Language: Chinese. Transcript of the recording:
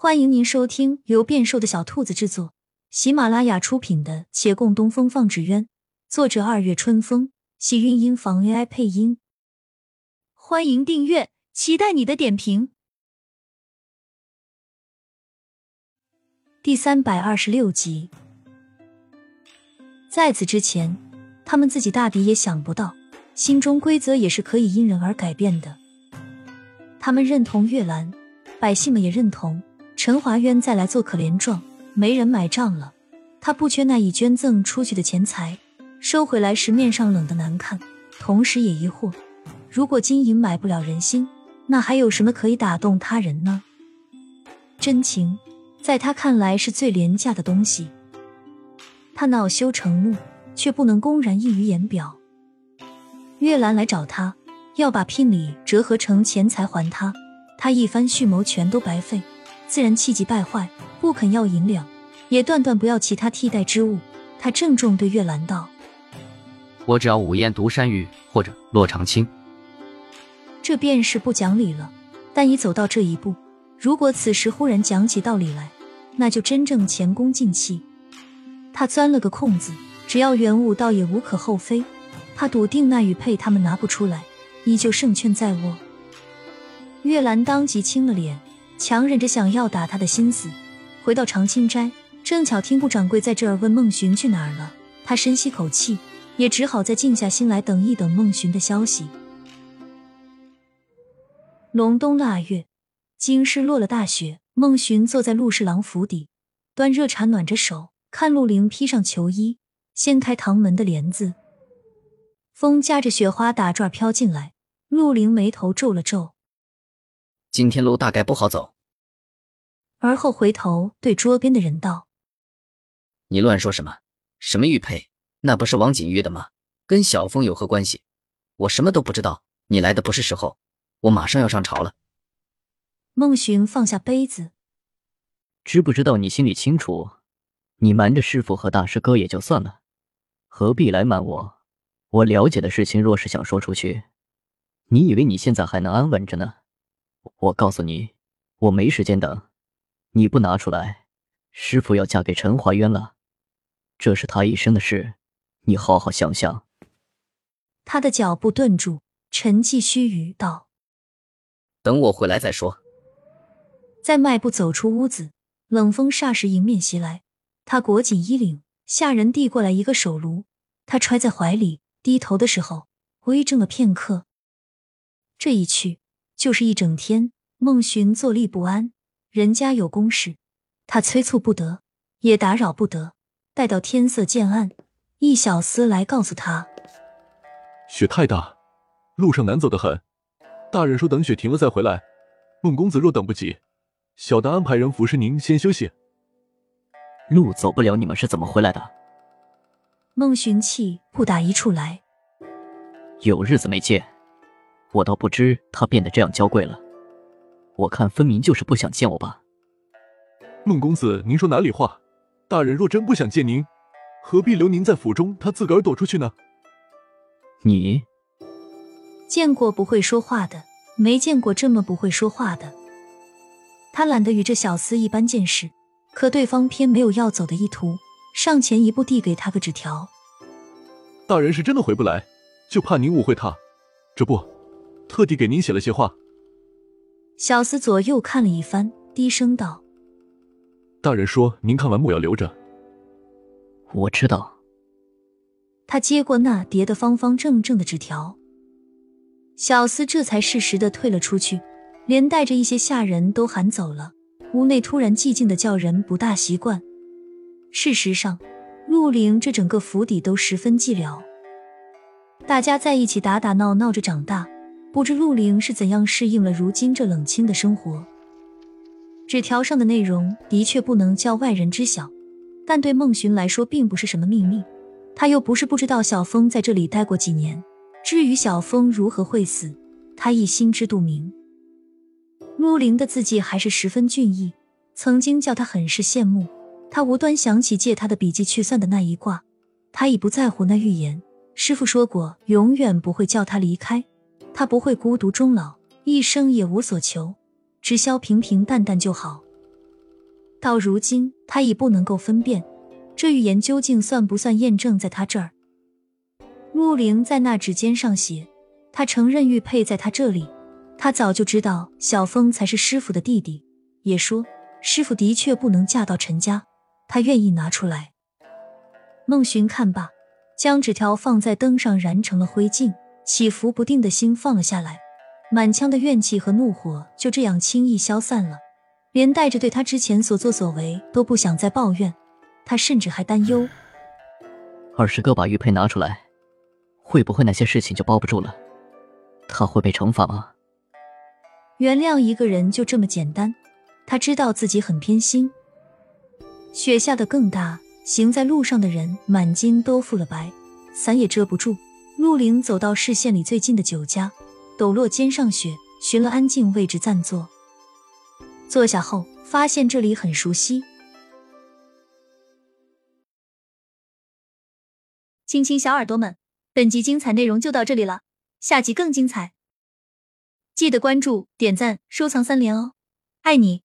欢迎您收听由变瘦的小兔子制作、喜马拉雅出品的《且共东风放纸鸢》，作者二月春风，喜韵音房 AI 配音。欢迎订阅，期待你的点评。第三百二十六集，在此之前，他们自己大抵也想不到，心中规则也是可以因人而改变的。他们认同月兰，百姓们也认同。陈华渊再来做可怜状，没人买账了。他不缺那已捐赠出去的钱财，收回来时面上冷的难看，同时也疑惑：如果金银买不了人心，那还有什么可以打动他人呢？真情，在他看来是最廉价的东西。他恼羞成怒，却不能公然溢于言表。月兰来找他，要把聘礼折合成钱财还他，他一番蓄谋全都白费。自然气急败坏，不肯要银两，也断断不要其他替代之物。他郑重对月兰道：“我只要五燕独山玉或者洛长青。”这便是不讲理了。但已走到这一步，如果此时忽然讲起道理来，那就真正前功尽弃。他钻了个空子，只要原物，倒也无可厚非。他笃定那玉佩他们拿不出来，依旧胜券在握。月兰当即青了脸。强忍着想要打他的心思，回到长青斋，正巧听顾掌柜在这儿问孟寻去哪儿了。他深吸口气，也只好再静下心来等一等孟寻的消息。隆冬腊月，京师落了大雪。孟寻坐在陆侍郎府邸，端热茶暖着手，看陆凌披上裘衣，掀开堂门的帘子，风夹着雪花打转飘进来。陆凌眉头皱了皱。今天路大概不好走。而后回头对桌边的人道：“你乱说什么？什么玉佩？那不是王锦玉的吗？跟小峰有何关系？我什么都不知道。你来的不是时候，我马上要上朝了。”孟寻放下杯子，知不知道你心里清楚？你瞒着师傅和大师哥也就算了，何必来瞒我？我了解的事情，若是想说出去，你以为你现在还能安稳着呢？我告诉你，我没时间等。你不拿出来，师傅要嫁给陈华渊了，这是他一生的事。你好好想想。他的脚步顿住，沉寂须臾，道：“等我回来再说。”再迈步走出屋子，冷风霎时迎面袭来。他裹紧衣领，下人递过来一个手炉，他揣在怀里，低头的时候微怔了片刻。这一去。就是一整天，孟寻坐立不安。人家有公事，他催促不得，也打扰不得。待到天色渐暗，一小厮来告诉他，雪太大，路上难走的很。大人说等雪停了再回来。孟公子若等不及，小的安排人服侍您先休息。路走不了，你们是怎么回来的？孟寻气不打一处来，有日子没见。我倒不知他变得这样娇贵了，我看分明就是不想见我吧。孟公子，您说哪里话？大人若真不想见您，何必留您在府中？他自个儿躲出去呢？你见过不会说话的，没见过这么不会说话的。他懒得与这小厮一般见识，可对方偏没有要走的意图，上前一步递给他个纸条。大人是真的回不来，就怕您误会他，这不。特地给您写了些话。小厮左右看了一番，低声道：“大人说您看完墨要留着。”我知道。他接过那叠的方方正正的纸条，小厮这才适时的退了出去，连带着一些下人都喊走了。屋内突然寂静的，叫人不大习惯。事实上，陆凌这整个府邸都十分寂寥，大家在一起打打闹闹着长大。不知陆凌是怎样适应了如今这冷清的生活。纸条上的内容的确不能叫外人知晓，但对孟寻来说并不是什么秘密。他又不是不知道小峰在这里待过几年。至于小峰如何会死，他亦心知肚明。陆凌的字迹还是十分俊逸，曾经叫他很是羡慕。他无端想起借他的笔记去算的那一卦，他已不在乎那预言。师傅说过，永远不会叫他离开。他不会孤独终老，一生也无所求，只消平平淡淡就好。到如今，他已不能够分辨这预言究竟算不算验证在他这儿。陆灵在那指尖上写：“他承认玉佩在他这里。他早就知道小峰才是师傅的弟弟，也说师傅的确不能嫁到陈家。他愿意拿出来。”孟寻看罢，将纸条放在灯上，燃成了灰烬。起伏不定的心放了下来，满腔的怨气和怒火就这样轻易消散了，连带着对他之前所作所为都不想再抱怨。他甚至还担忧：二师哥把玉佩拿出来，会不会那些事情就包不住了？他会被惩罚吗？原谅一个人就这么简单？他知道自己很偏心。雪下的更大，行在路上的人满襟都覆了白，伞也遮不住。陆林走到视线里最近的酒家，抖落肩上雪，寻了安静位置暂坐。坐下后，发现这里很熟悉。亲亲小耳朵们，本集精彩内容就到这里了，下集更精彩，记得关注、点赞、收藏三连哦，爱你！